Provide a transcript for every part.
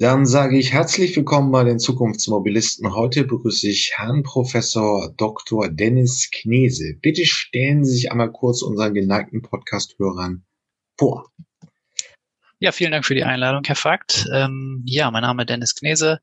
Dann sage ich herzlich willkommen bei den Zukunftsmobilisten. Heute begrüße ich Herrn Professor Dr. Dennis Knese. Bitte stellen Sie sich einmal kurz unseren geneigten Podcast-Hörern vor. Ja, vielen Dank für die Einladung, Herr Fakt. Ähm, ja, mein Name ist Dennis Knese.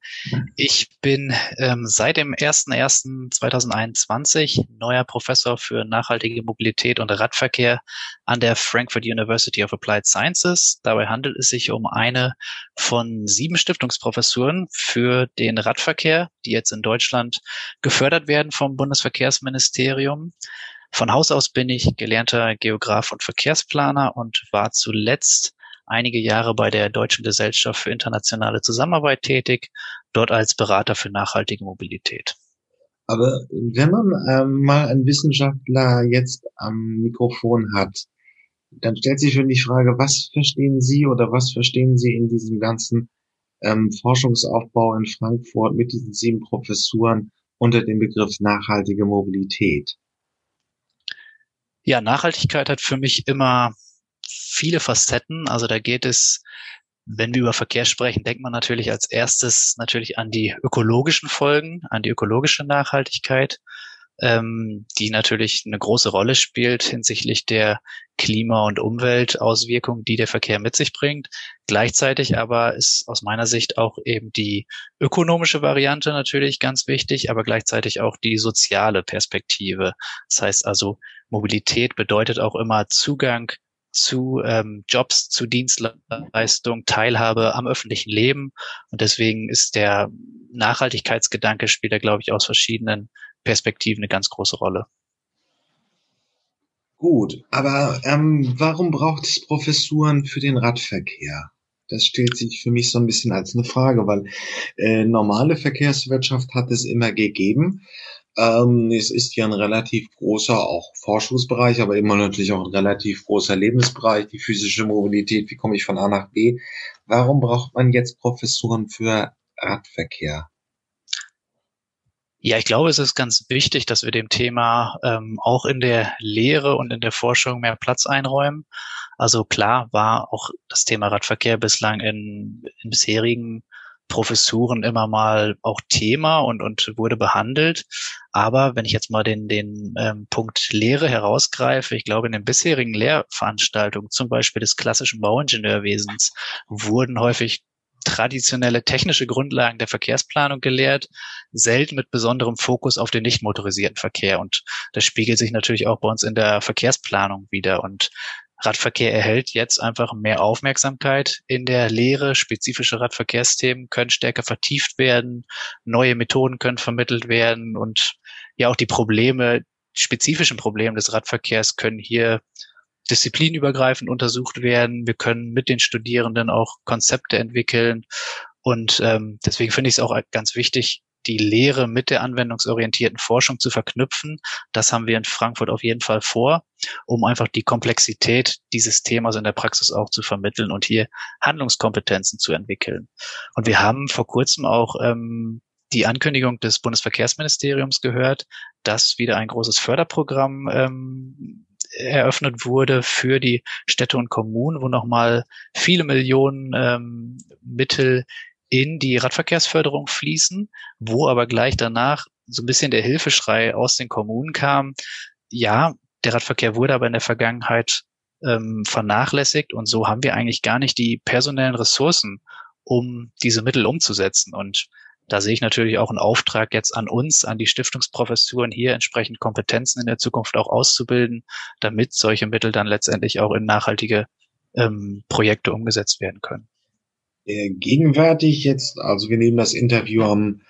Ich bin ähm, seit dem 01.01.2021 neuer Professor für nachhaltige Mobilität und Radverkehr an der Frankfurt University of Applied Sciences. Dabei handelt es sich um eine von sieben Stiftungsprofessuren für den Radverkehr, die jetzt in Deutschland gefördert werden vom Bundesverkehrsministerium. Von Haus aus bin ich gelernter Geograf und Verkehrsplaner und war zuletzt einige Jahre bei der Deutschen Gesellschaft für internationale Zusammenarbeit tätig, dort als Berater für nachhaltige Mobilität. Aber wenn man ähm, mal einen Wissenschaftler jetzt am Mikrofon hat, dann stellt sich schon die Frage, was verstehen Sie oder was verstehen Sie in diesem ganzen ähm, Forschungsaufbau in Frankfurt mit diesen sieben Professuren unter dem Begriff nachhaltige Mobilität? Ja, Nachhaltigkeit hat für mich immer viele Facetten. Also da geht es, wenn wir über Verkehr sprechen, denkt man natürlich als erstes natürlich an die ökologischen Folgen, an die ökologische Nachhaltigkeit, ähm, die natürlich eine große Rolle spielt hinsichtlich der Klima- und Umweltauswirkungen, die der Verkehr mit sich bringt. Gleichzeitig aber ist aus meiner Sicht auch eben die ökonomische Variante natürlich ganz wichtig, aber gleichzeitig auch die soziale Perspektive. Das heißt also, Mobilität bedeutet auch immer Zugang zu ähm, Jobs, zu Dienstleistungen, Teilhabe am öffentlichen Leben. Und deswegen ist der Nachhaltigkeitsgedanke spielt da, glaube ich, aus verschiedenen Perspektiven eine ganz große Rolle. Gut, aber ähm, warum braucht es Professuren für den Radverkehr? Das stellt sich für mich so ein bisschen als eine Frage, weil äh, normale Verkehrswirtschaft hat es immer gegeben. Ähm, es ist ja ein relativ großer auch Forschungsbereich, aber immer natürlich auch ein relativ großer Lebensbereich, die physische Mobilität, wie komme ich von A nach B. Warum braucht man jetzt Professuren für Radverkehr? Ja, ich glaube, es ist ganz wichtig, dass wir dem Thema ähm, auch in der Lehre und in der Forschung mehr Platz einräumen. Also klar war auch das Thema Radverkehr bislang in, in bisherigen Professuren immer mal auch Thema und, und wurde behandelt. Aber wenn ich jetzt mal den, den ähm, Punkt Lehre herausgreife, ich glaube, in den bisherigen Lehrveranstaltungen, zum Beispiel des klassischen Bauingenieurwesens, wurden häufig traditionelle technische Grundlagen der Verkehrsplanung gelehrt, selten mit besonderem Fokus auf den nicht motorisierten Verkehr. Und das spiegelt sich natürlich auch bei uns in der Verkehrsplanung wieder. Und Radverkehr erhält jetzt einfach mehr Aufmerksamkeit in der Lehre. Spezifische Radverkehrsthemen können stärker vertieft werden, neue Methoden können vermittelt werden und ja auch die Probleme, spezifischen Probleme des Radverkehrs können hier disziplinübergreifend untersucht werden. Wir können mit den Studierenden auch Konzepte entwickeln. Und ähm, deswegen finde ich es auch ganz wichtig, die Lehre mit der anwendungsorientierten Forschung zu verknüpfen. Das haben wir in Frankfurt auf jeden Fall vor, um einfach die Komplexität dieses Themas in der Praxis auch zu vermitteln und hier Handlungskompetenzen zu entwickeln. Und wir haben vor kurzem auch ähm, die Ankündigung des Bundesverkehrsministeriums gehört, dass wieder ein großes Förderprogramm ähm, eröffnet wurde für die Städte und Kommunen, wo nochmal viele Millionen ähm, Mittel in die Radverkehrsförderung fließen, wo aber gleich danach so ein bisschen der Hilfeschrei aus den Kommunen kam. Ja, der Radverkehr wurde aber in der Vergangenheit ähm, vernachlässigt und so haben wir eigentlich gar nicht die personellen Ressourcen, um diese Mittel umzusetzen. Und da sehe ich natürlich auch einen Auftrag jetzt an uns, an die Stiftungsprofessuren, hier entsprechend Kompetenzen in der Zukunft auch auszubilden, damit solche Mittel dann letztendlich auch in nachhaltige ähm, Projekte umgesetzt werden können. Äh, gegenwärtig jetzt, also wir nehmen das Interview am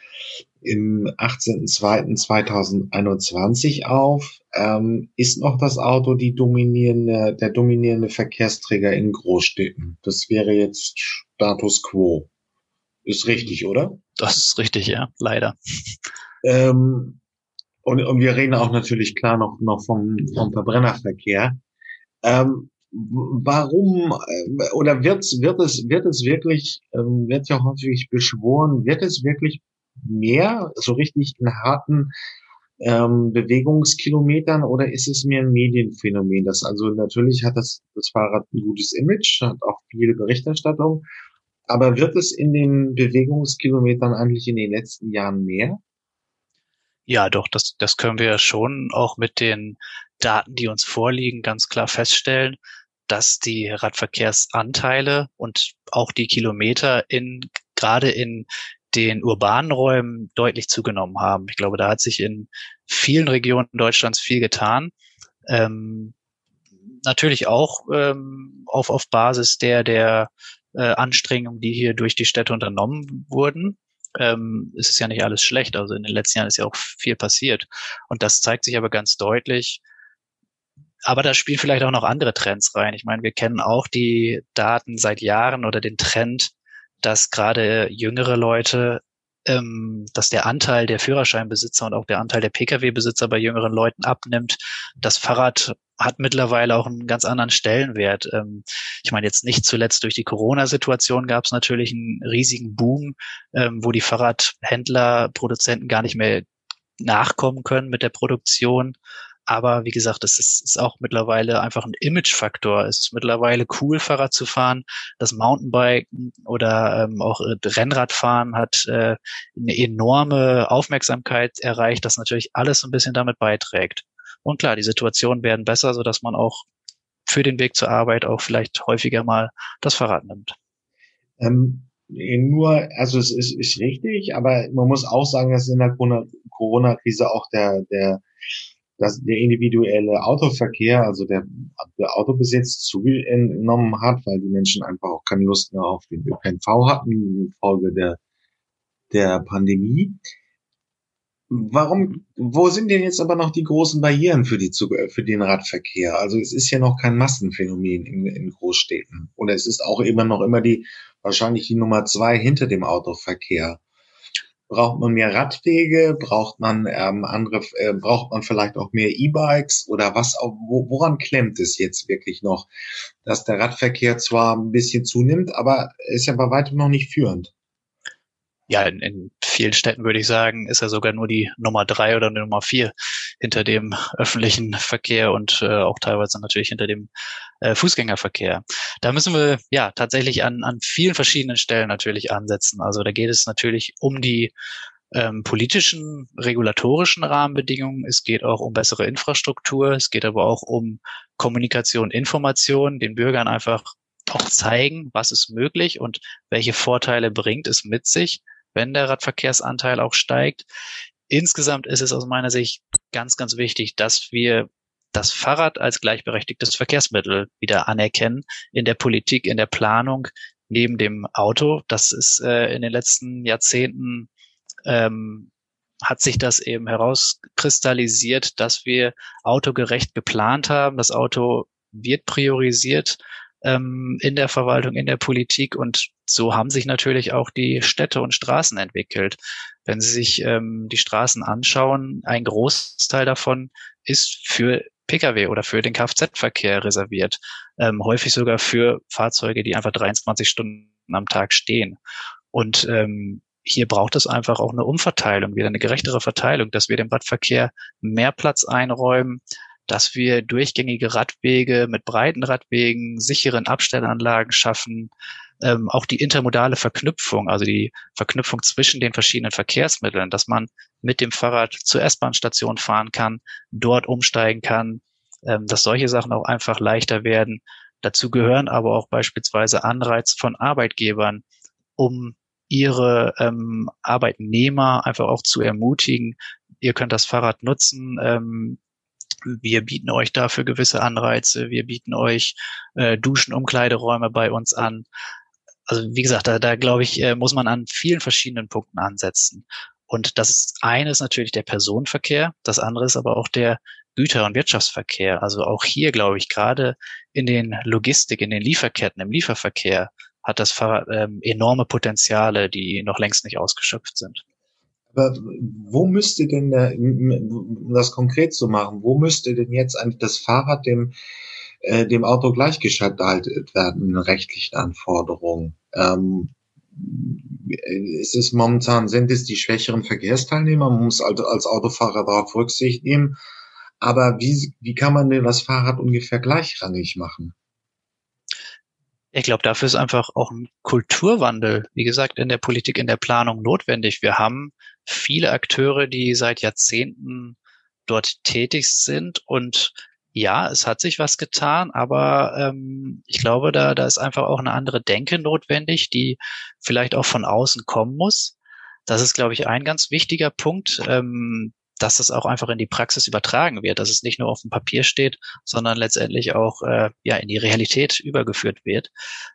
im 18.02.2021 auf, ähm, ist noch das Auto die dominierende, der dominierende Verkehrsträger in Großstädten. Das wäre jetzt Status quo. Ist richtig, oder? Das ist richtig, ja, leider. Ähm, und, und wir reden auch natürlich klar noch, noch vom, vom Verbrennerverkehr. Ähm, warum äh, oder wird, wird es wird es wirklich ähm, wird ja häufig beschworen wird es wirklich mehr so richtig in harten ähm, Bewegungskilometern oder ist es mehr ein Medienphänomen das also natürlich hat das das Fahrrad ein gutes Image hat auch viel Berichterstattung Aber wird es in den Bewegungskilometern eigentlich in den letzten Jahren mehr? Ja, doch, das, das können wir schon auch mit den Daten, die uns vorliegen, ganz klar feststellen, dass die Radverkehrsanteile und auch die Kilometer in, gerade in den urbanen Räumen deutlich zugenommen haben. Ich glaube, da hat sich in vielen Regionen Deutschlands viel getan. Ähm, natürlich auch ähm, auf, auf Basis der, der äh, Anstrengungen, die hier durch die Städte unternommen wurden. Ähm, ist es ja nicht alles schlecht. Also in den letzten Jahren ist ja auch viel passiert. Und das zeigt sich aber ganz deutlich. Aber da spielen vielleicht auch noch andere Trends rein. Ich meine, wir kennen auch die Daten seit Jahren oder den Trend, dass gerade jüngere Leute ähm, dass der Anteil der Führerscheinbesitzer und auch der Anteil der Pkw-Besitzer bei jüngeren Leuten abnimmt. Das Fahrrad hat mittlerweile auch einen ganz anderen Stellenwert. Ähm, ich meine, jetzt nicht zuletzt durch die Corona-Situation gab es natürlich einen riesigen Boom, ähm, wo die Fahrradhändler, Produzenten gar nicht mehr nachkommen können mit der Produktion. Aber wie gesagt, es ist, ist auch mittlerweile einfach ein Image-Faktor. Es ist mittlerweile cool, Fahrrad zu fahren. Das Mountainbiken oder ähm, auch äh, Rennradfahren hat äh, eine enorme Aufmerksamkeit erreicht, das natürlich alles ein bisschen damit beiträgt. Und klar, die Situationen werden besser, so dass man auch für den Weg zur Arbeit auch vielleicht häufiger mal das Fahrrad nimmt. Ähm, nur, also es ist, ist richtig, aber man muss auch sagen, dass in der Corona-Krise auch der, der dass der individuelle Autoverkehr, also der, der Autobesitz zugenommen hat, weil die Menschen einfach auch keine Lust mehr auf den ÖPNV hatten infolge der, der Pandemie. Warum, wo sind denn jetzt aber noch die großen Barrieren für die, für den Radverkehr? Also es ist ja noch kein Massenphänomen in, in Großstädten. Und es ist auch immer noch immer die, wahrscheinlich die Nummer zwei hinter dem Autoverkehr. Braucht man mehr Radwege? Braucht man ähm, andere? Äh, braucht man vielleicht auch mehr E-Bikes oder was? Wo, woran klemmt es jetzt wirklich noch, dass der Radverkehr zwar ein bisschen zunimmt, aber ist ja bei weitem noch nicht führend? ja, in, in vielen Städten würde ich sagen, ist er sogar nur die Nummer drei oder die Nummer vier hinter dem öffentlichen Verkehr und äh, auch teilweise natürlich hinter dem äh, Fußgängerverkehr. Da müssen wir ja tatsächlich an, an vielen verschiedenen Stellen natürlich ansetzen. Also da geht es natürlich um die ähm, politischen, regulatorischen Rahmenbedingungen. Es geht auch um bessere Infrastruktur. Es geht aber auch um Kommunikation, Information, den Bürgern einfach auch zeigen, was ist möglich und welche Vorteile bringt es mit sich, wenn der Radverkehrsanteil auch steigt. Insgesamt ist es aus meiner Sicht ganz, ganz wichtig, dass wir das Fahrrad als gleichberechtigtes Verkehrsmittel wieder anerkennen in der Politik, in der Planung neben dem Auto. Das ist äh, in den letzten Jahrzehnten ähm, hat sich das eben herauskristallisiert, dass wir autogerecht geplant haben. Das Auto wird priorisiert ähm, in der Verwaltung, in der Politik und so haben sich natürlich auch die Städte und Straßen entwickelt. Wenn Sie sich ähm, die Straßen anschauen, ein Großteil davon ist für Pkw oder für den Kfz-Verkehr reserviert. Ähm, häufig sogar für Fahrzeuge, die einfach 23 Stunden am Tag stehen. Und ähm, hier braucht es einfach auch eine Umverteilung, wieder eine gerechtere Verteilung, dass wir dem Radverkehr mehr Platz einräumen, dass wir durchgängige Radwege mit breiten Radwegen, sicheren Abstellanlagen schaffen, ähm, auch die intermodale Verknüpfung, also die Verknüpfung zwischen den verschiedenen Verkehrsmitteln, dass man mit dem Fahrrad zur S-Bahn-Station fahren kann, dort umsteigen kann, ähm, dass solche Sachen auch einfach leichter werden. Dazu gehören aber auch beispielsweise Anreiz von Arbeitgebern, um ihre ähm, Arbeitnehmer einfach auch zu ermutigen. Ihr könnt das Fahrrad nutzen. Ähm, wir bieten euch dafür gewisse Anreize. Wir bieten euch äh, Duschen, Umkleideräume bei uns an also wie gesagt, da, da glaube ich, äh, muss man an vielen verschiedenen Punkten ansetzen. Und das ist eines natürlich der Personenverkehr, das andere ist aber auch der Güter- und Wirtschaftsverkehr. Also auch hier glaube ich gerade in den Logistik, in den Lieferketten, im Lieferverkehr hat das Fahrrad ähm, enorme Potenziale, die noch längst nicht ausgeschöpft sind. Aber wo müsste denn, der, um das konkret zu machen, wo müsste denn jetzt das Fahrrad dem äh, dem Auto gleichgeschaltet werden rechtlichen Anforderungen. Ähm, es ist momentan, sind es die schwächeren Verkehrsteilnehmer, man muss also als Autofahrer darauf Rücksicht nehmen. Aber wie, wie kann man denn das Fahrrad ungefähr gleichrangig machen? Ich glaube, dafür ist einfach auch ein Kulturwandel, wie gesagt, in der Politik, in der Planung notwendig. Wir haben viele Akteure, die seit Jahrzehnten dort tätig sind und ja, es hat sich was getan, aber ähm, ich glaube, da, da ist einfach auch eine andere Denke notwendig, die vielleicht auch von außen kommen muss. Das ist, glaube ich, ein ganz wichtiger Punkt, ähm, dass es auch einfach in die Praxis übertragen wird, dass es nicht nur auf dem Papier steht, sondern letztendlich auch äh, ja in die Realität übergeführt wird.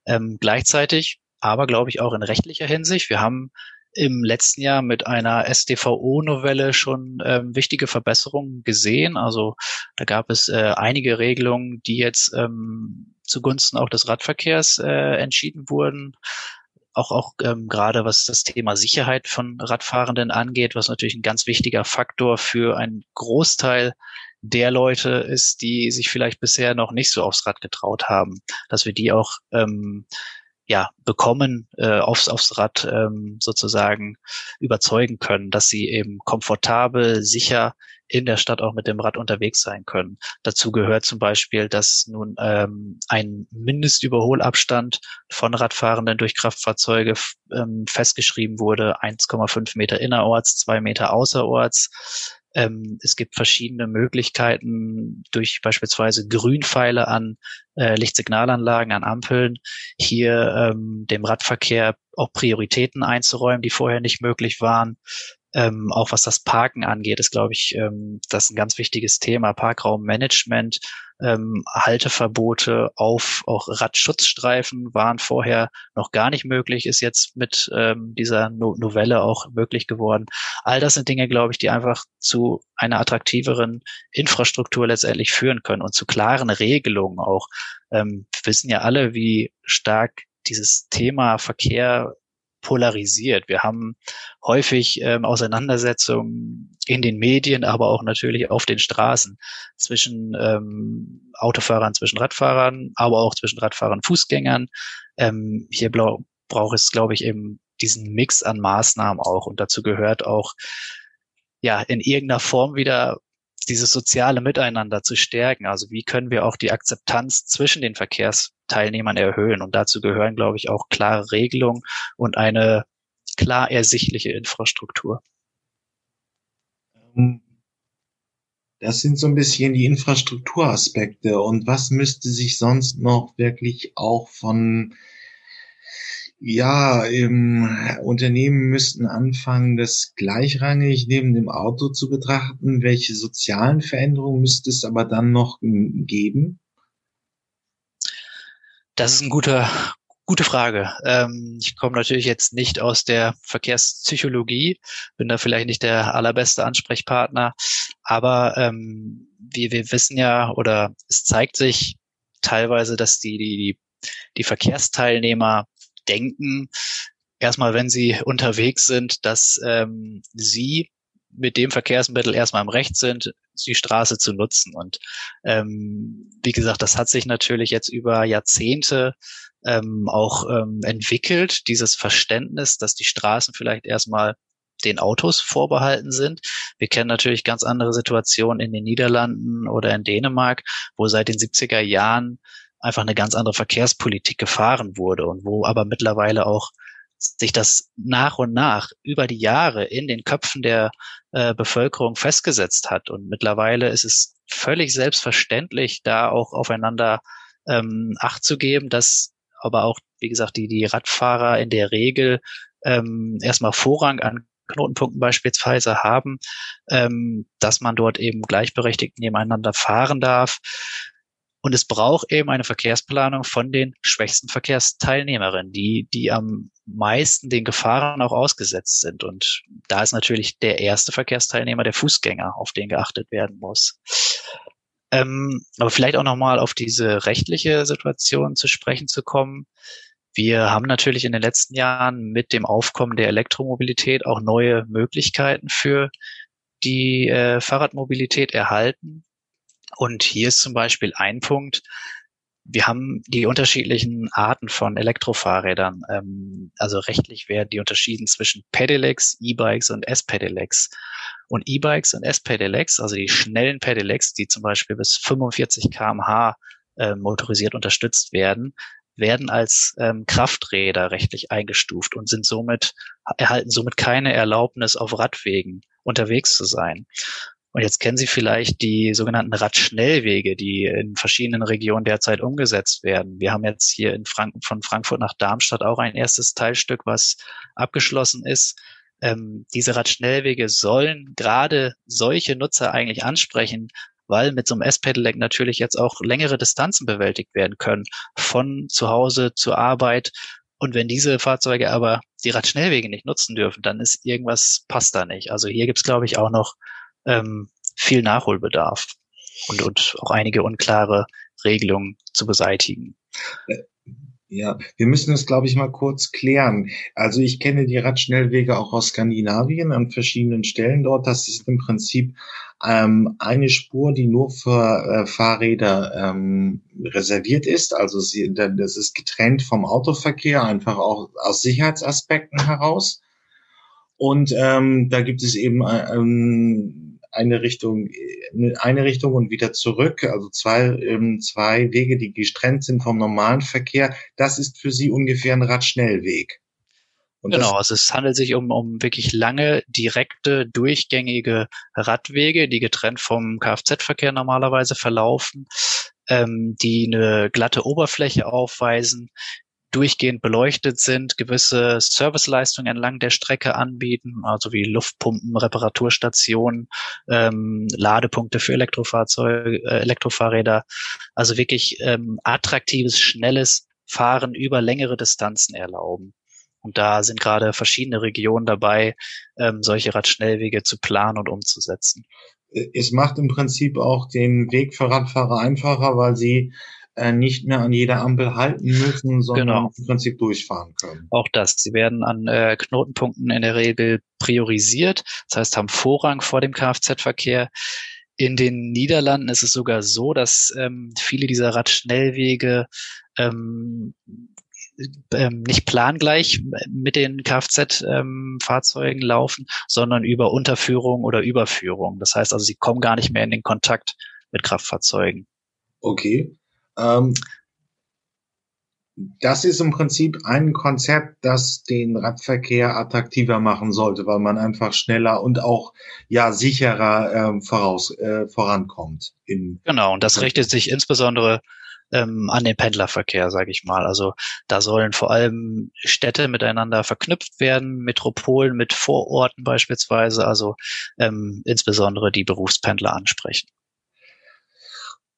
Ähm, gleichzeitig, aber glaube ich auch in rechtlicher Hinsicht. Wir haben im letzten Jahr mit einer SDVO-Novelle schon ähm, wichtige Verbesserungen gesehen. Also da gab es äh, einige Regelungen, die jetzt ähm, zugunsten auch des Radverkehrs äh, entschieden wurden auch, auch ähm, gerade was das Thema Sicherheit von Radfahrenden angeht, was natürlich ein ganz wichtiger Faktor für einen Großteil der Leute ist, die sich vielleicht bisher noch nicht so aufs Rad getraut haben, dass wir die auch ähm, ja, bekommen, äh, aufs, aufs Rad ähm, sozusagen überzeugen können, dass sie eben komfortabel, sicher in der Stadt auch mit dem Rad unterwegs sein können. Dazu gehört zum Beispiel, dass nun ähm, ein Mindestüberholabstand von Radfahrenden durch Kraftfahrzeuge ähm, festgeschrieben wurde, 1,5 Meter innerorts, zwei Meter außerorts. Ähm, es gibt verschiedene Möglichkeiten durch beispielsweise Grünpfeile an äh, Lichtsignalanlagen, an Ampeln, hier ähm, dem Radverkehr auch Prioritäten einzuräumen, die vorher nicht möglich waren. Ähm, auch was das Parken angeht, ist, glaube ich, ähm, das ein ganz wichtiges Thema. Parkraummanagement, ähm, Halteverbote auf auch Radschutzstreifen waren vorher noch gar nicht möglich, ist jetzt mit ähm, dieser no Novelle auch möglich geworden. All das sind Dinge, glaube ich, die einfach zu einer attraktiveren Infrastruktur letztendlich führen können und zu klaren Regelungen auch. Ähm, wir wissen ja alle, wie stark dieses Thema Verkehr polarisiert. Wir haben häufig ähm, Auseinandersetzungen in den Medien, aber auch natürlich auf den Straßen zwischen ähm, Autofahrern, zwischen Radfahrern, aber auch zwischen Radfahrern und Fußgängern. Ähm, hier braucht es, glaube ich, eben diesen Mix an Maßnahmen auch. Und dazu gehört auch, ja, in irgendeiner Form wieder dieses soziale Miteinander zu stärken. Also wie können wir auch die Akzeptanz zwischen den Verkehrsteilnehmern erhöhen? Und dazu gehören, glaube ich, auch klare Regelungen und eine klar ersichtliche Infrastruktur. Ähm, das sind so ein bisschen die Infrastrukturaspekte. Und was müsste sich sonst noch wirklich auch von ja, im Unternehmen müssten anfangen, das gleichrangig neben dem Auto zu betrachten. Welche sozialen Veränderungen müsste es aber dann noch geben? Das ist eine gute, gute Frage. Ähm, ich komme natürlich jetzt nicht aus der Verkehrspsychologie, bin da vielleicht nicht der allerbeste Ansprechpartner, aber ähm, wir, wir wissen ja oder es zeigt sich teilweise, dass die, die, die Verkehrsteilnehmer denken, erstmal, wenn sie unterwegs sind, dass ähm, sie mit dem Verkehrsmittel erstmal im Recht sind, die Straße zu nutzen. Und ähm, wie gesagt, das hat sich natürlich jetzt über Jahrzehnte ähm, auch ähm, entwickelt, dieses Verständnis, dass die Straßen vielleicht erstmal den Autos vorbehalten sind. Wir kennen natürlich ganz andere Situationen in den Niederlanden oder in Dänemark, wo seit den 70er Jahren einfach eine ganz andere Verkehrspolitik gefahren wurde und wo aber mittlerweile auch sich das nach und nach über die Jahre in den Köpfen der äh, Bevölkerung festgesetzt hat. Und mittlerweile ist es völlig selbstverständlich, da auch aufeinander ähm, Acht zu geben, dass aber auch, wie gesagt, die, die Radfahrer in der Regel ähm, erstmal Vorrang an Knotenpunkten beispielsweise haben, ähm, dass man dort eben gleichberechtigt nebeneinander fahren darf. Und es braucht eben eine Verkehrsplanung von den schwächsten Verkehrsteilnehmerinnen, die, die am meisten den Gefahren auch ausgesetzt sind. Und da ist natürlich der erste Verkehrsteilnehmer der Fußgänger, auf den geachtet werden muss. Ähm, aber vielleicht auch nochmal auf diese rechtliche Situation zu sprechen zu kommen. Wir haben natürlich in den letzten Jahren mit dem Aufkommen der Elektromobilität auch neue Möglichkeiten für die äh, Fahrradmobilität erhalten. Und hier ist zum Beispiel ein Punkt, wir haben die unterschiedlichen Arten von Elektrofahrrädern. Ähm, also rechtlich werden die unterschieden zwischen Pedelecs, E-Bikes und S-Pedelecs. Und E-Bikes und S-Pedelecs, also die schnellen Pedelecs, die zum Beispiel bis 45 kmh äh, motorisiert unterstützt werden, werden als ähm, Krafträder rechtlich eingestuft und sind somit, erhalten somit keine Erlaubnis, auf Radwegen unterwegs zu sein. Und jetzt kennen Sie vielleicht die sogenannten Radschnellwege, die in verschiedenen Regionen derzeit umgesetzt werden. Wir haben jetzt hier in Frank von Frankfurt nach Darmstadt auch ein erstes Teilstück, was abgeschlossen ist. Ähm, diese Radschnellwege sollen gerade solche Nutzer eigentlich ansprechen, weil mit so einem S-Pedelec natürlich jetzt auch längere Distanzen bewältigt werden können, von zu Hause zur Arbeit. Und wenn diese Fahrzeuge aber die Radschnellwege nicht nutzen dürfen, dann ist irgendwas passt da nicht. Also hier gibt's glaube ich, auch noch ähm, viel Nachholbedarf und, und auch einige unklare Regelungen zu beseitigen. Ja, wir müssen das, glaube ich, mal kurz klären. Also ich kenne die Radschnellwege auch aus Skandinavien an verschiedenen Stellen dort. Das ist im Prinzip ähm, eine Spur, die nur für äh, Fahrräder ähm, reserviert ist. Also sie, das ist getrennt vom Autoverkehr, einfach auch aus Sicherheitsaspekten heraus. Und ähm, da gibt es eben äh, ähm, eine Richtung, eine Richtung und wieder zurück, also zwei, ähm, zwei Wege, die getrennt sind vom normalen Verkehr. Das ist für Sie ungefähr ein Radschnellweg. Und genau, also es handelt sich um, um wirklich lange, direkte, durchgängige Radwege, die getrennt vom Kfz-Verkehr normalerweise verlaufen, ähm, die eine glatte Oberfläche aufweisen, durchgehend beleuchtet sind, gewisse Serviceleistungen entlang der Strecke anbieten, also wie Luftpumpen, Reparaturstationen, ähm, Ladepunkte für Elektrofahrzeuge, äh, Elektrofahrräder, also wirklich ähm, attraktives, schnelles Fahren über längere Distanzen erlauben. Und da sind gerade verschiedene Regionen dabei, ähm, solche Radschnellwege zu planen und umzusetzen. Es macht im Prinzip auch den Weg für Radfahrer einfacher, weil sie äh, nicht mehr an jeder Ampel halten müssen, sondern genau. im Prinzip durchfahren können. Auch das. Sie werden an äh, Knotenpunkten in der Regel priorisiert, das heißt haben Vorrang vor dem Kfz-Verkehr. In den Niederlanden ist es sogar so, dass ähm, viele dieser Radschnellwege ähm, ähm, nicht plangleich mit den Kfz-Fahrzeugen ähm, laufen, sondern über Unterführung oder Überführung. Das heißt also, sie kommen gar nicht mehr in den Kontakt mit Kraftfahrzeugen. Okay. Ähm, das ist im Prinzip ein Konzept, das den Radverkehr attraktiver machen sollte, weil man einfach schneller und auch ja sicherer ähm, voraus äh, vorankommt. genau, und das richtet sich insbesondere ähm, an den Pendlerverkehr, sage ich mal. Also da sollen vor allem Städte miteinander verknüpft werden, Metropolen mit Vororten beispielsweise, also ähm, insbesondere die Berufspendler ansprechen.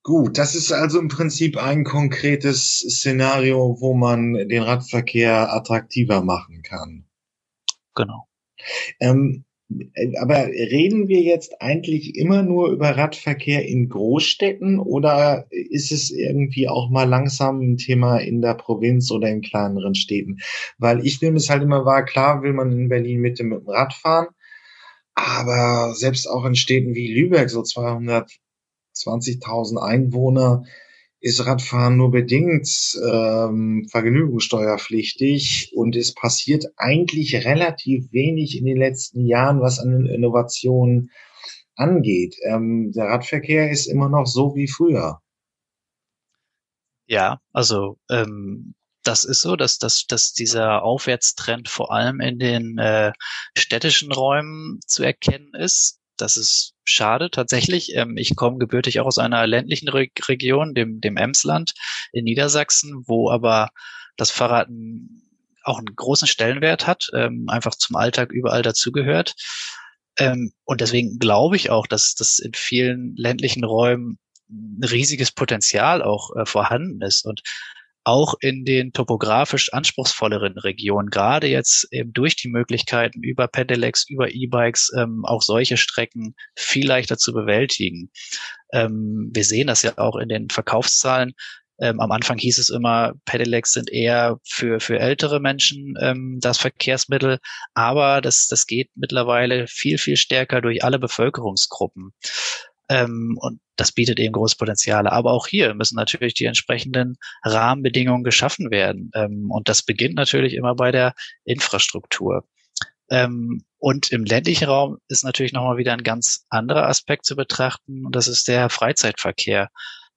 Gut, das ist also im Prinzip ein konkretes Szenario, wo man den Radverkehr attraktiver machen kann. Genau. Ähm, aber reden wir jetzt eigentlich immer nur über Radverkehr in Großstädten oder ist es irgendwie auch mal langsam ein Thema in der Provinz oder in kleineren Städten? Weil ich nehme es halt immer wahr, klar will man in Berlin Mitte mit dem Rad fahren, aber selbst auch in Städten wie Lübeck, so 200 20.000 Einwohner ist Radfahren nur bedingt ähm, vergnügungssteuerpflichtig und es passiert eigentlich relativ wenig in den letzten Jahren, was an Innovationen angeht. Ähm, der Radverkehr ist immer noch so wie früher. Ja, also ähm, das ist so, dass, dass, dass dieser Aufwärtstrend vor allem in den äh, städtischen Räumen zu erkennen ist. Das ist schade tatsächlich. Ähm, ich komme gebürtig auch aus einer ländlichen Re Region, dem, dem Emsland in Niedersachsen, wo aber das Fahrrad auch einen großen Stellenwert hat, ähm, einfach zum Alltag überall dazugehört. Ähm, und deswegen glaube ich auch, dass das in vielen ländlichen Räumen ein riesiges Potenzial auch äh, vorhanden ist. Und auch in den topografisch anspruchsvolleren Regionen, gerade jetzt eben durch die Möglichkeiten über Pedelecs, über E-Bikes, ähm, auch solche Strecken viel leichter zu bewältigen. Ähm, wir sehen das ja auch in den Verkaufszahlen. Ähm, am Anfang hieß es immer, Pedelecs sind eher für, für ältere Menschen ähm, das Verkehrsmittel, aber das, das geht mittlerweile viel, viel stärker durch alle Bevölkerungsgruppen. Ähm, und das bietet eben große Potenziale. Aber auch hier müssen natürlich die entsprechenden Rahmenbedingungen geschaffen werden. Ähm, und das beginnt natürlich immer bei der Infrastruktur. Ähm, und im ländlichen Raum ist natürlich nochmal wieder ein ganz anderer Aspekt zu betrachten. Und das ist der Freizeitverkehr.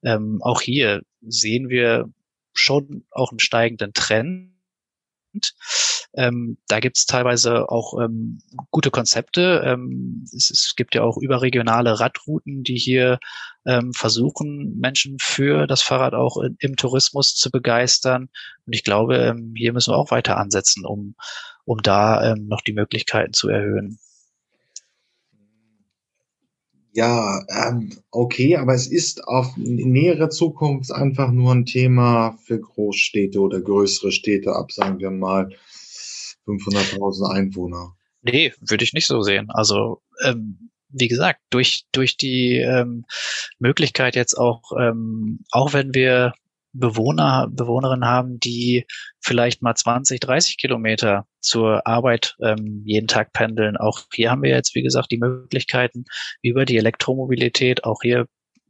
Ähm, auch hier sehen wir schon auch einen steigenden Trend. Ähm, da gibt es teilweise auch ähm, gute Konzepte. Ähm, es, es, gibt ja auch überregionale Radrouten, die hier ähm, versuchen, Menschen für das Fahrrad auch in, im Tourismus zu begeistern. Und ich glaube, ähm, hier müssen wir auch weiter ansetzen, um, um da ähm, noch die Möglichkeiten zu erhöhen. Ja, ähm, okay, aber es ist auf nähere Zukunft einfach nur ein Thema für Großstädte oder größere Städte ab, sagen wir mal 500.000 Einwohner. Nee, würde ich nicht so sehen. Also ähm, wie gesagt, durch durch die ähm, Möglichkeit jetzt auch, ähm, auch wenn wir Bewohner, Bewohnerinnen haben, die vielleicht mal 20, 30 Kilometer zur Arbeit ähm, jeden Tag pendeln. Auch hier haben wir jetzt, wie gesagt, die Möglichkeiten, über die Elektromobilität auch hier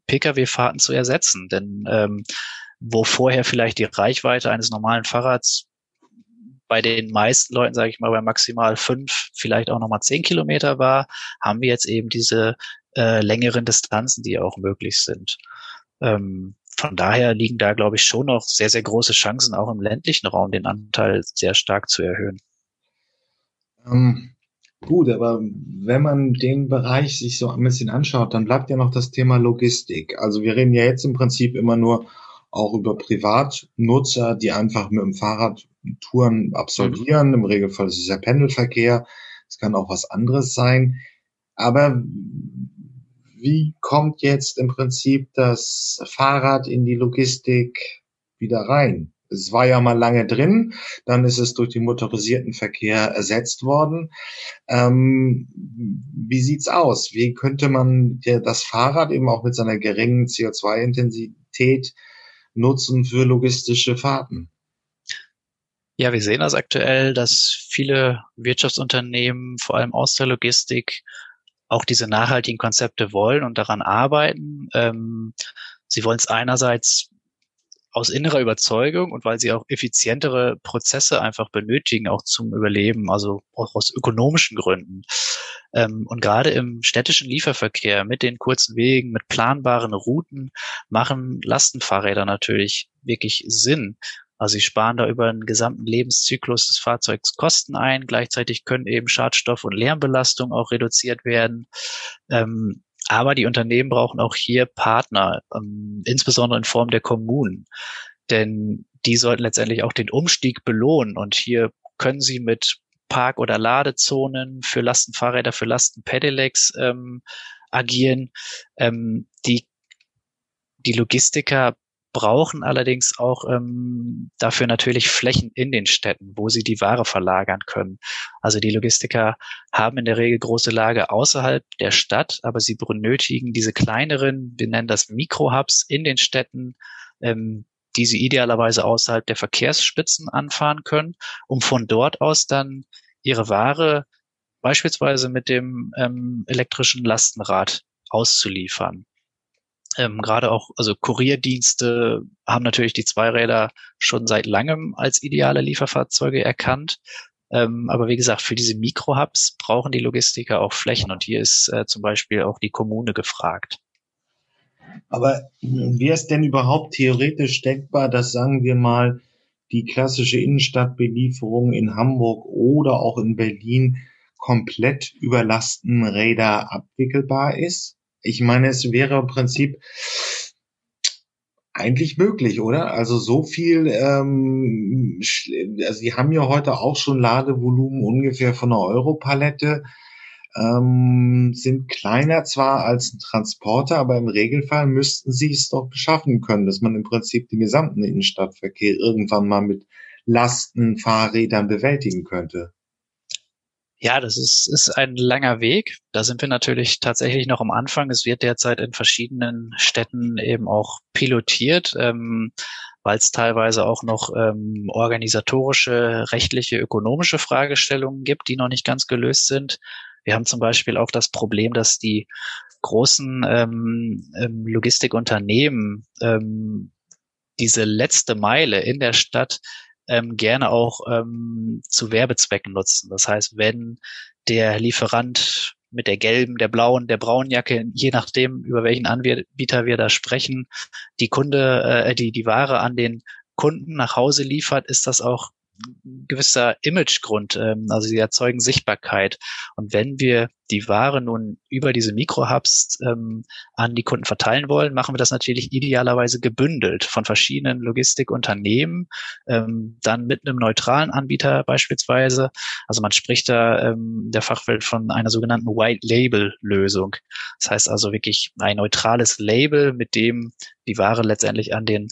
Pkw-Fahrten zu ersetzen. Denn ähm, wo vorher vielleicht die Reichweite eines normalen Fahrrads bei den meisten Leuten, sage ich mal, bei maximal fünf, vielleicht auch nochmal zehn Kilometer war, haben wir jetzt eben diese äh, längeren Distanzen, die auch möglich sind. Ähm, von daher liegen da, glaube ich, schon noch sehr, sehr große Chancen, auch im ländlichen Raum den Anteil sehr stark zu erhöhen. Ähm, gut, aber wenn man den Bereich sich so ein bisschen anschaut, dann bleibt ja noch das Thema Logistik. Also wir reden ja jetzt im Prinzip immer nur auch über Privatnutzer, die einfach mit dem Fahrrad Touren absolvieren. Mhm. Im Regelfall ist es ja Pendelverkehr. Es kann auch was anderes sein. Aber wie kommt jetzt im Prinzip das Fahrrad in die Logistik wieder rein? Es war ja mal lange drin, dann ist es durch den motorisierten Verkehr ersetzt worden. Ähm, wie sieht's aus? Wie könnte man das Fahrrad eben auch mit seiner geringen CO2-Intensität nutzen für logistische Fahrten? Ja, wir sehen das aktuell, dass viele Wirtschaftsunternehmen, vor allem aus der Logistik, auch diese nachhaltigen Konzepte wollen und daran arbeiten. Ähm, sie wollen es einerseits aus innerer Überzeugung und weil sie auch effizientere Prozesse einfach benötigen, auch zum Überleben, also auch aus ökonomischen Gründen. Ähm, und gerade im städtischen Lieferverkehr mit den kurzen Wegen, mit planbaren Routen machen Lastenfahrräder natürlich wirklich Sinn. Also sie sparen da über den gesamten Lebenszyklus des Fahrzeugs Kosten ein. Gleichzeitig können eben Schadstoff- und Lärmbelastung auch reduziert werden. Ähm, aber die Unternehmen brauchen auch hier Partner, ähm, insbesondere in Form der Kommunen. Denn die sollten letztendlich auch den Umstieg belohnen. Und hier können sie mit Park- oder Ladezonen für Lastenfahrräder, für Lastenpedelecs ähm, agieren. Ähm, die, die Logistiker brauchen allerdings auch ähm, dafür natürlich Flächen in den Städten, wo sie die Ware verlagern können. Also die Logistiker haben in der Regel große Lager außerhalb der Stadt, aber sie benötigen diese kleineren, wir nennen das Mikrohubs in den Städten, ähm, die sie idealerweise außerhalb der Verkehrsspitzen anfahren können, um von dort aus dann ihre Ware beispielsweise mit dem ähm, elektrischen Lastenrad auszuliefern. Ähm, Gerade auch, also Kurierdienste haben natürlich die Zweiräder schon seit langem als ideale Lieferfahrzeuge erkannt. Ähm, aber wie gesagt, für diese Mikrohubs brauchen die Logistiker auch Flächen und hier ist äh, zum Beispiel auch die Kommune gefragt. Aber wäre es denn überhaupt theoretisch denkbar, dass, sagen wir mal, die klassische Innenstadtbelieferung in Hamburg oder auch in Berlin komplett über Lastenräder abwickelbar ist? Ich meine, es wäre im Prinzip eigentlich möglich, oder? Also so viel, ähm, also die haben ja heute auch schon Ladevolumen ungefähr von einer Europalette, ähm, sind kleiner zwar als ein Transporter, aber im Regelfall müssten sie es doch beschaffen können, dass man im Prinzip den gesamten Innenstadtverkehr irgendwann mal mit Lasten, Fahrrädern bewältigen könnte. Ja, das ist, ist ein langer Weg. Da sind wir natürlich tatsächlich noch am Anfang. Es wird derzeit in verschiedenen Städten eben auch pilotiert, ähm, weil es teilweise auch noch ähm, organisatorische, rechtliche, ökonomische Fragestellungen gibt, die noch nicht ganz gelöst sind. Wir haben zum Beispiel auch das Problem, dass die großen ähm, ähm Logistikunternehmen ähm, diese letzte Meile in der Stadt ähm, gerne auch ähm, zu Werbezwecken nutzen. Das heißt, wenn der Lieferant mit der gelben, der blauen, der braunen Jacke, je nachdem, über welchen Anbieter wir da sprechen, die Kunde, äh, die, die Ware an den Kunden nach Hause liefert, ist das auch gewisser Imagegrund, ähm, also sie erzeugen Sichtbarkeit. Und wenn wir die Ware nun über diese Mikrohubs ähm, an die Kunden verteilen wollen, machen wir das natürlich idealerweise gebündelt von verschiedenen Logistikunternehmen, ähm, dann mit einem neutralen Anbieter beispielsweise. Also man spricht da ähm, der Fachwelt von einer sogenannten White Label Lösung. Das heißt also wirklich ein neutrales Label, mit dem die Ware letztendlich an den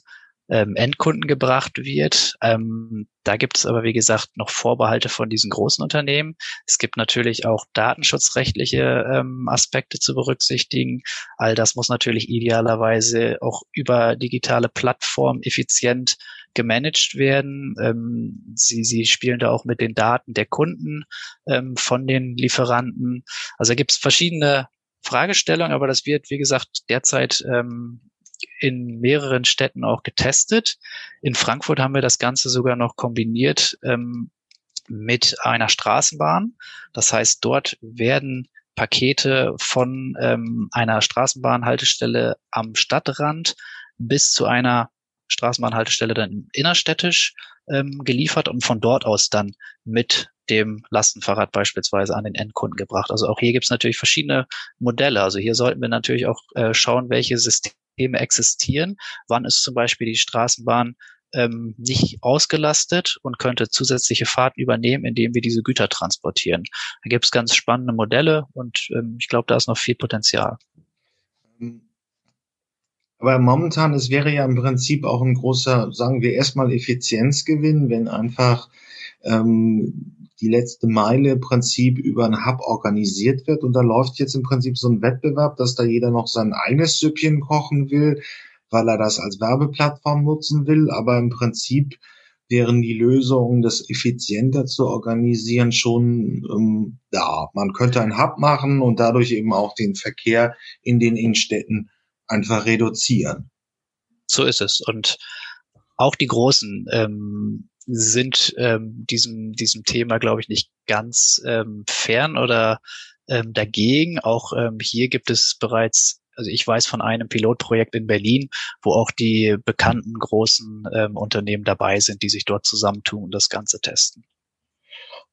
ähm, Endkunden gebracht wird. Ähm, da gibt es aber, wie gesagt, noch Vorbehalte von diesen großen Unternehmen. Es gibt natürlich auch datenschutzrechtliche ähm, Aspekte zu berücksichtigen. All das muss natürlich idealerweise auch über digitale Plattformen effizient gemanagt werden. Ähm, sie, sie spielen da auch mit den Daten der Kunden ähm, von den Lieferanten. Also gibt es verschiedene Fragestellungen, aber das wird, wie gesagt, derzeit ähm, in mehreren Städten auch getestet. In Frankfurt haben wir das Ganze sogar noch kombiniert ähm, mit einer Straßenbahn. Das heißt, dort werden Pakete von ähm, einer Straßenbahnhaltestelle am Stadtrand bis zu einer Straßenbahnhaltestelle dann innerstädtisch ähm, geliefert und von dort aus dann mit dem Lastenfahrrad beispielsweise an den Endkunden gebracht. Also auch hier gibt es natürlich verschiedene Modelle. Also hier sollten wir natürlich auch äh, schauen, welche Systeme Systeme existieren. Wann ist zum Beispiel die Straßenbahn ähm, nicht ausgelastet und könnte zusätzliche Fahrten übernehmen, indem wir diese Güter transportieren. Da gibt es ganz spannende Modelle und ähm, ich glaube, da ist noch viel Potenzial. Aber momentan, es wäre ja im Prinzip auch ein großer, sagen wir erstmal Effizienzgewinn, wenn einfach ähm, die letzte Meile Prinzip über ein Hub organisiert wird. Und da läuft jetzt im Prinzip so ein Wettbewerb, dass da jeder noch sein eigenes Süppchen kochen will, weil er das als Werbeplattform nutzen will. Aber im Prinzip wären die Lösungen, das effizienter zu organisieren, schon ähm, da. Man könnte ein Hub machen und dadurch eben auch den Verkehr in den Innenstädten einfach reduzieren. So ist es. Und auch die großen ähm, sind ähm, diesem, diesem Thema, glaube ich, nicht ganz ähm, fern oder ähm, dagegen. Auch ähm, hier gibt es bereits, also ich weiß von einem Pilotprojekt in Berlin, wo auch die bekannten großen ähm, Unternehmen dabei sind, die sich dort zusammentun und das Ganze testen.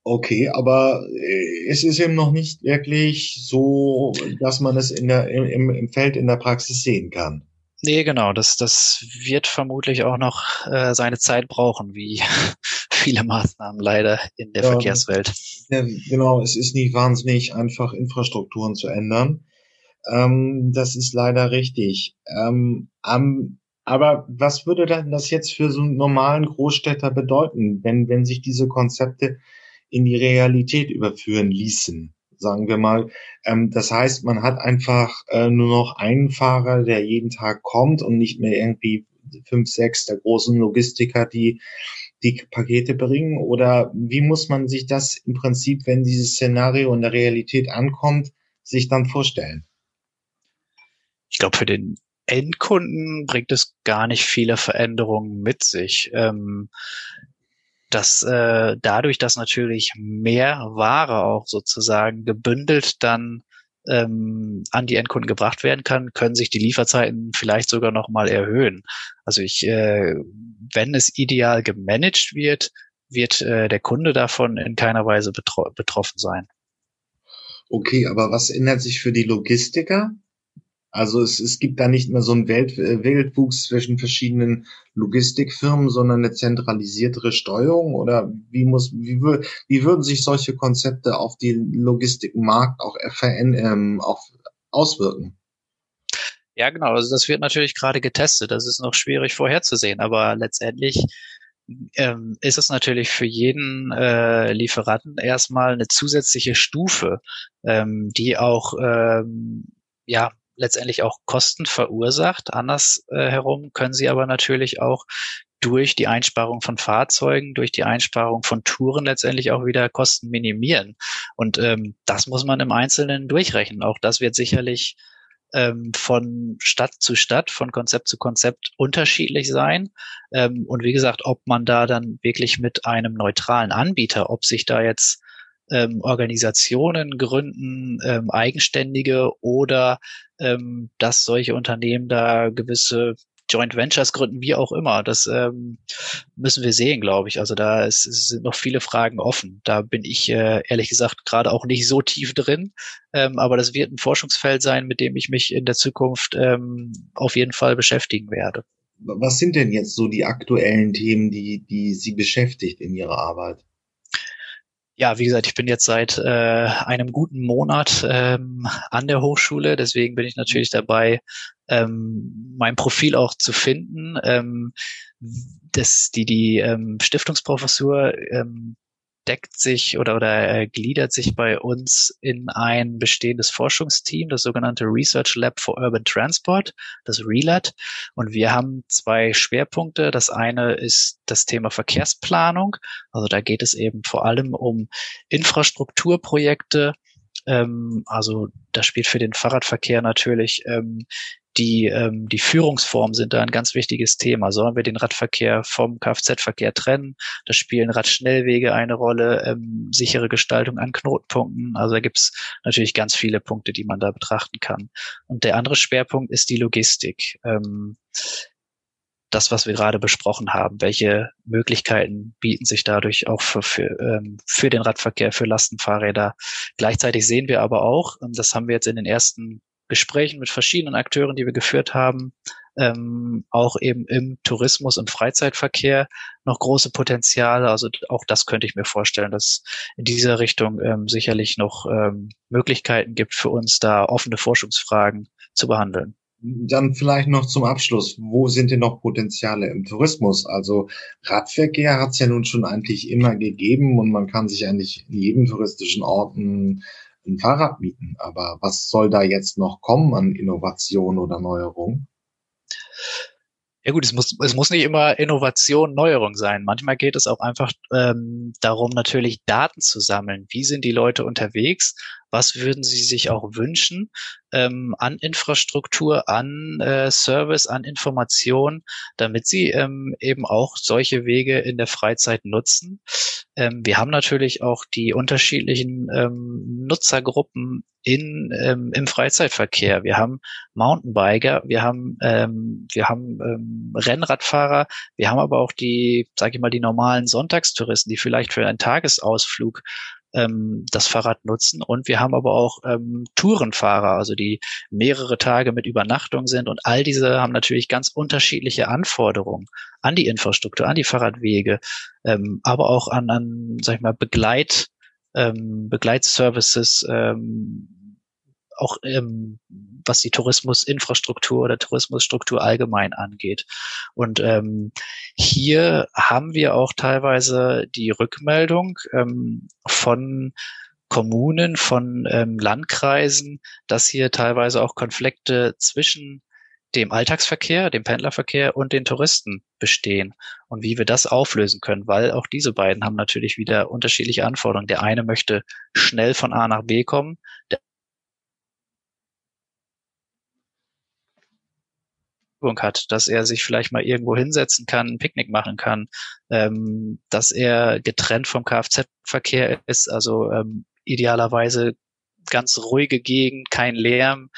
Okay, aber äh, es ist eben noch nicht wirklich so, dass man es in der, im, im Feld in der Praxis sehen kann. Nee, genau. Das, das wird vermutlich auch noch äh, seine Zeit brauchen, wie viele Maßnahmen leider in der ja, Verkehrswelt. Genau, es ist nicht wahnsinnig einfach, Infrastrukturen zu ändern. Ähm, das ist leider richtig. Ähm, um, aber was würde denn das jetzt für so einen normalen Großstädter bedeuten, wenn, wenn sich diese Konzepte in die Realität überführen ließen? Sagen wir mal. Ähm, das heißt, man hat einfach äh, nur noch einen Fahrer, der jeden Tag kommt und nicht mehr irgendwie fünf, sechs der großen Logistiker, die die Pakete bringen? Oder wie muss man sich das im Prinzip, wenn dieses Szenario in der Realität ankommt, sich dann vorstellen? Ich glaube, für den Endkunden bringt es gar nicht viele Veränderungen mit sich. Ähm, dass äh, dadurch, dass natürlich mehr Ware auch sozusagen gebündelt dann ähm, an die Endkunden gebracht werden kann, können sich die Lieferzeiten vielleicht sogar noch mal erhöhen. Also ich, äh, wenn es ideal gemanagt wird, wird äh, der Kunde davon in keiner Weise betro betroffen sein. Okay, aber was ändert sich für die Logistiker? Also es, es gibt da nicht mehr so einen Welt, äh, Weltwuchs zwischen verschiedenen Logistikfirmen, sondern eine zentralisiertere Steuerung oder wie muss, wie, wie würden sich solche Konzepte auf die Logistikmarkt auch, FN, ähm, auch auswirken? Ja, genau. Also das wird natürlich gerade getestet. Das ist noch schwierig vorherzusehen, aber letztendlich ähm, ist es natürlich für jeden äh, Lieferanten erstmal eine zusätzliche Stufe, ähm, die auch ähm, ja letztendlich auch Kosten verursacht. Andersherum äh, können sie aber natürlich auch durch die Einsparung von Fahrzeugen, durch die Einsparung von Touren letztendlich auch wieder Kosten minimieren. Und ähm, das muss man im Einzelnen durchrechnen. Auch das wird sicherlich ähm, von Stadt zu Stadt, von Konzept zu Konzept unterschiedlich sein. Ähm, und wie gesagt, ob man da dann wirklich mit einem neutralen Anbieter, ob sich da jetzt ähm, Organisationen gründen, ähm, eigenständige oder ähm, dass solche Unternehmen da gewisse Joint Ventures gründen, wie auch immer. Das ähm, müssen wir sehen, glaube ich. Also da ist, sind noch viele Fragen offen. Da bin ich äh, ehrlich gesagt gerade auch nicht so tief drin. Ähm, aber das wird ein Forschungsfeld sein, mit dem ich mich in der Zukunft ähm, auf jeden Fall beschäftigen werde. Was sind denn jetzt so die aktuellen Themen, die, die Sie beschäftigt in Ihrer Arbeit? Ja, wie gesagt, ich bin jetzt seit äh, einem guten Monat ähm, an der Hochschule, deswegen bin ich natürlich dabei, ähm, mein Profil auch zu finden. Ähm, das, die die ähm, Stiftungsprofessur ähm, deckt sich oder, oder äh, gliedert sich bei uns in ein bestehendes Forschungsteam, das sogenannte Research Lab for Urban Transport, das RELAT. Und wir haben zwei Schwerpunkte. Das eine ist das Thema Verkehrsplanung. Also da geht es eben vor allem um Infrastrukturprojekte, ähm, also da spielt für den Fahrradverkehr natürlich ähm, die, ähm, die Führungsformen sind da ein ganz wichtiges Thema. Sollen wir den Radverkehr vom Kfz-Verkehr trennen? Da spielen Radschnellwege eine Rolle, ähm, sichere Gestaltung an Knotenpunkten. Also da gibt's natürlich ganz viele Punkte, die man da betrachten kann. Und der andere Schwerpunkt ist die Logistik. Ähm, das, was wir gerade besprochen haben. Welche Möglichkeiten bieten sich dadurch auch für, für, ähm, für den Radverkehr, für Lastenfahrräder? Gleichzeitig sehen wir aber auch, ähm, das haben wir jetzt in den ersten Gesprächen mit verschiedenen Akteuren, die wir geführt haben, ähm, auch eben im Tourismus und Freizeitverkehr noch große Potenziale. Also auch das könnte ich mir vorstellen, dass in dieser Richtung ähm, sicherlich noch ähm, Möglichkeiten gibt für uns, da offene Forschungsfragen zu behandeln. Dann vielleicht noch zum Abschluss. Wo sind denn noch Potenziale im Tourismus? Also Radverkehr hat es ja nun schon eigentlich immer gegeben und man kann sich eigentlich in jedem touristischen Orten ein Fahrrad mieten. Aber was soll da jetzt noch kommen an Innovation oder Neuerung? Ja gut, es muss, es muss nicht immer Innovation, Neuerung sein. Manchmal geht es auch einfach ähm, darum, natürlich Daten zu sammeln. Wie sind die Leute unterwegs? Was würden sie sich auch wünschen ähm, an Infrastruktur, an äh, Service, an Information, damit sie ähm, eben auch solche Wege in der Freizeit nutzen? Ähm, wir haben natürlich auch die unterschiedlichen ähm, Nutzergruppen in, ähm, im Freizeitverkehr. Wir haben Mountainbiker, wir haben, ähm, wir haben ähm, Rennradfahrer, wir haben aber auch die, sage ich mal, die normalen Sonntagstouristen, die vielleicht für einen Tagesausflug ähm, das Fahrrad nutzen. Und wir haben aber auch ähm, Tourenfahrer, also die mehrere Tage mit Übernachtung sind. Und all diese haben natürlich ganz unterschiedliche Anforderungen an die Infrastruktur, an die Fahrradwege, ähm, aber auch an, an, sag ich mal, Begleit, ähm, Begleitservices, ähm, auch ähm, was die Tourismusinfrastruktur oder Tourismusstruktur allgemein angeht. Und ähm, hier haben wir auch teilweise die Rückmeldung ähm, von Kommunen, von ähm, Landkreisen, dass hier teilweise auch Konflikte zwischen dem Alltagsverkehr, dem Pendlerverkehr und den Touristen bestehen und wie wir das auflösen können, weil auch diese beiden haben natürlich wieder unterschiedliche Anforderungen. Der eine möchte schnell von A nach B kommen, der hat, dass er sich vielleicht mal irgendwo hinsetzen kann, ein Picknick machen kann, ähm, dass er getrennt vom Kfz-Verkehr ist, also ähm, idealerweise ganz ruhige Gegend, kein Lärm.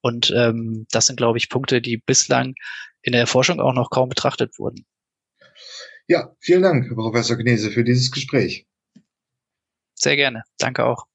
Und ähm, das sind, glaube ich, Punkte, die bislang in der Forschung auch noch kaum betrachtet wurden. Ja, vielen Dank, Herr Professor Gnese, für dieses Gespräch. Sehr gerne. Danke auch.